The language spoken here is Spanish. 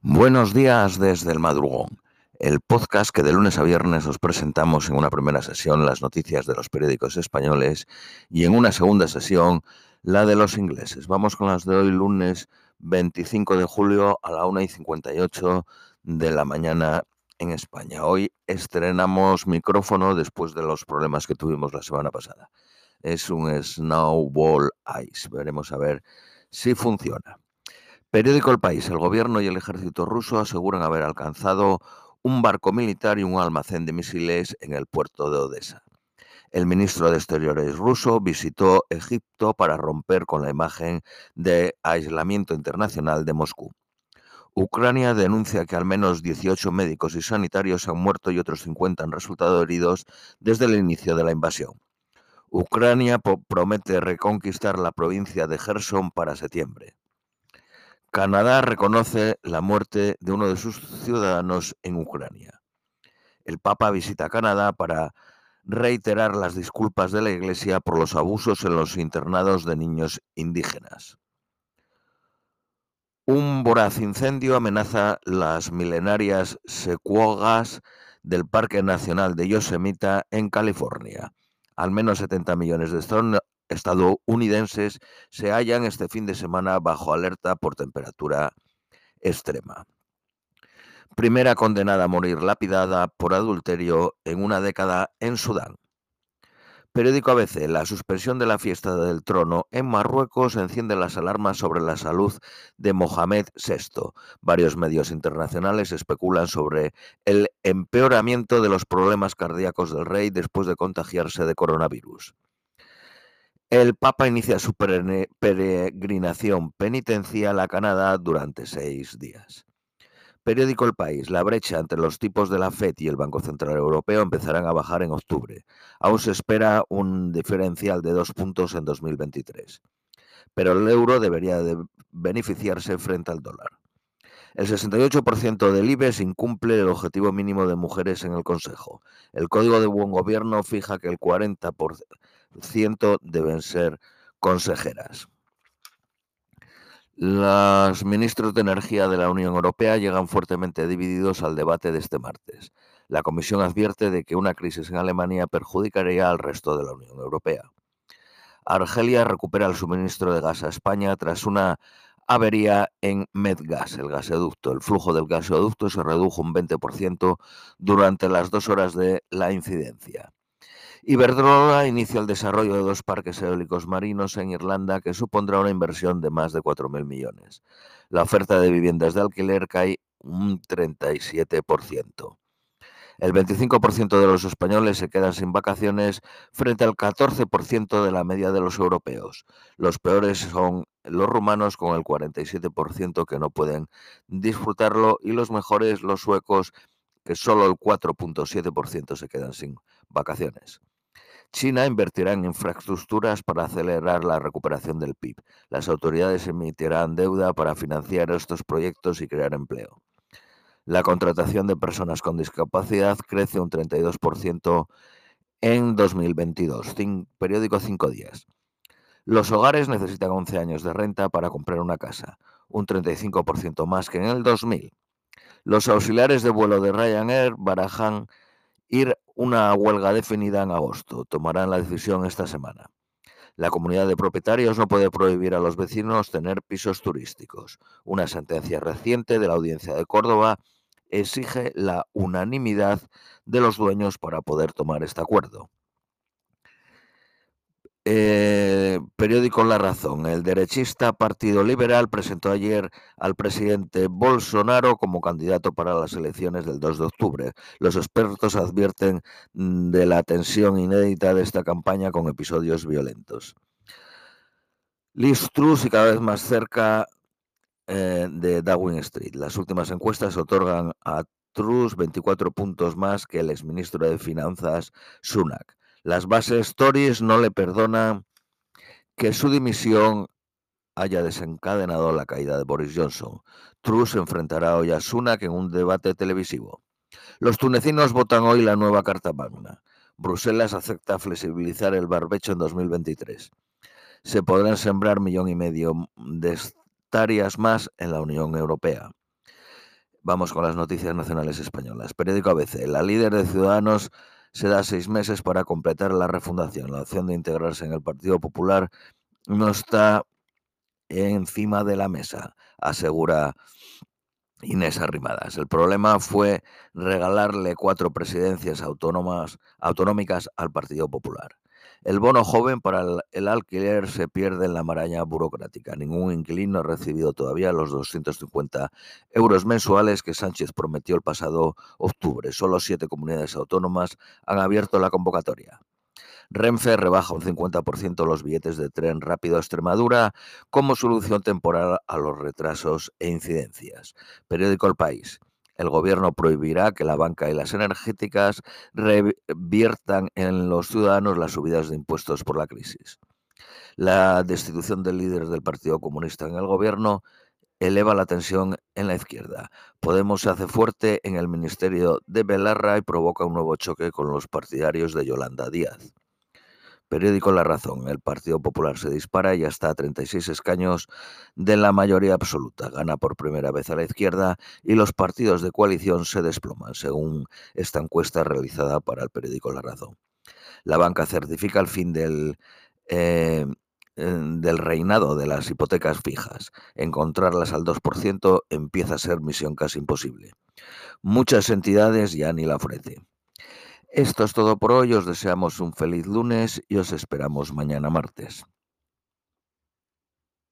Buenos días desde el madrugón, el podcast que de lunes a viernes os presentamos en una primera sesión las noticias de los periódicos españoles y en una segunda sesión la de los ingleses. Vamos con las de hoy lunes 25 de julio a la 1 y 58 de la mañana en España. Hoy estrenamos micrófono después de los problemas que tuvimos la semana pasada. Es un Snowball Ice. Veremos a ver si funciona. Periódico El País. El gobierno y el ejército ruso aseguran haber alcanzado un barco militar y un almacén de misiles en el puerto de Odessa. El ministro de Exteriores ruso visitó Egipto para romper con la imagen de aislamiento internacional de Moscú. Ucrania denuncia que al menos 18 médicos y sanitarios han muerto y otros 50 han resultado heridos desde el inicio de la invasión. Ucrania promete reconquistar la provincia de Gerson para septiembre. Canadá reconoce la muerte de uno de sus ciudadanos en Ucrania. El Papa visita Canadá para reiterar las disculpas de la Iglesia por los abusos en los internados de niños indígenas. Un voraz incendio amenaza las milenarias secuogas del Parque Nacional de Yosemite en California. Al menos 70 millones de estadounidenses se hallan este fin de semana bajo alerta por temperatura extrema. Primera condenada a morir lapidada por adulterio en una década en Sudán. Periódico ABC. La suspensión de la fiesta del trono en Marruecos enciende las alarmas sobre la salud de Mohamed VI. Varios medios internacionales especulan sobre el empeoramiento de los problemas cardíacos del rey después de contagiarse de coronavirus. El Papa inicia su peregrinación penitencial a Canadá durante seis días. Periódico El País. La brecha entre los tipos de la FED y el Banco Central Europeo empezarán a bajar en octubre. Aún se espera un diferencial de dos puntos en 2023. Pero el euro debería de beneficiarse frente al dólar. El 68% del IBEX incumple el objetivo mínimo de mujeres en el Consejo. El Código de Buen Gobierno fija que el 40% deben ser consejeras. Los ministros de Energía de la Unión Europea llegan fuertemente divididos al debate de este martes. La Comisión advierte de que una crisis en Alemania perjudicaría al resto de la Unión Europea. Argelia recupera el suministro de gas a España tras una avería en Medgas, el gasoducto. El flujo del gasoducto se redujo un 20% durante las dos horas de la incidencia. Iberdrola inicia el desarrollo de dos parques eólicos marinos en Irlanda que supondrá una inversión de más de 4.000 millones. La oferta de viviendas de alquiler cae un 37%. El 25% de los españoles se quedan sin vacaciones frente al 14% de la media de los europeos. Los peores son los rumanos con el 47% que no pueden disfrutarlo y los mejores los suecos que solo el 4.7% se quedan sin vacaciones. China invertirá en infraestructuras para acelerar la recuperación del PIB. Las autoridades emitirán deuda para financiar estos proyectos y crear empleo. La contratación de personas con discapacidad crece un 32% en 2022. periódico 5 días. Los hogares necesitan 11 años de renta para comprar una casa, un 35% más que en el 2000. Los auxiliares de vuelo de Ryanair barajan ir una huelga definida en agosto. Tomarán la decisión esta semana. La comunidad de propietarios no puede prohibir a los vecinos tener pisos turísticos. Una sentencia reciente de la Audiencia de Córdoba exige la unanimidad de los dueños para poder tomar este acuerdo. Eh, periódico La Razón. El derechista Partido Liberal presentó ayer al presidente Bolsonaro como candidato para las elecciones del 2 de octubre. Los expertos advierten mm, de la tensión inédita de esta campaña con episodios violentos. Liz Truss y cada vez más cerca eh, de Darwin Street. Las últimas encuestas otorgan a Truss 24 puntos más que el exministro de Finanzas Sunak. Las bases Tories no le perdonan que su dimisión haya desencadenado la caída de Boris Johnson. Truss enfrentará hoy a Sunak en un debate televisivo. Los tunecinos votan hoy la nueva Carta Magna. Bruselas acepta flexibilizar el barbecho en 2023. Se podrán sembrar millón y medio de hectáreas más en la Unión Europea. Vamos con las noticias nacionales españolas. Periódico ABC. La líder de Ciudadanos se da seis meses para completar la refundación. La opción de integrarse en el Partido Popular no está encima de la mesa, asegura Inés Arrimadas. El problema fue regalarle cuatro presidencias autónomas, autonómicas al Partido Popular. El bono joven para el, alquiler se pierde en la maraña burocrática. Ningún inquilino ha recibido todavía los 250 euros mensuales que Sánchez prometió el pasado octubre. Solo siete comunidades autónomas han abierto la convocatoria. Renfe rebaja un 50% los billetes de tren rápido a Extremadura como solución temporal a los retrasos e incidencias. Periódico El País. El gobierno prohibirá que la banca y las energéticas reviertan en los ciudadanos las subidas de impuestos por la crisis. La destitución del líder del Partido Comunista en el gobierno eleva la tensión en la izquierda. Podemos se hace fuerte en el ministerio de Belarra y provoca un nuevo choque con los partidarios de Yolanda Díaz. Periódico La Razón. El Partido Popular se dispara y hasta 36 escaños de la mayoría absoluta. Gana por primera vez a la izquierda y los partidos de coalición se desploman, según esta encuesta realizada para el periódico La Razón. La banca certifica el fin del, eh, del reinado de las hipotecas fijas. Encontrarlas al 2% empieza a ser misión casi imposible. Muchas entidades ya ni la ofrecen. Esto es todo por hoy, os deseamos un feliz lunes y os esperamos mañana martes.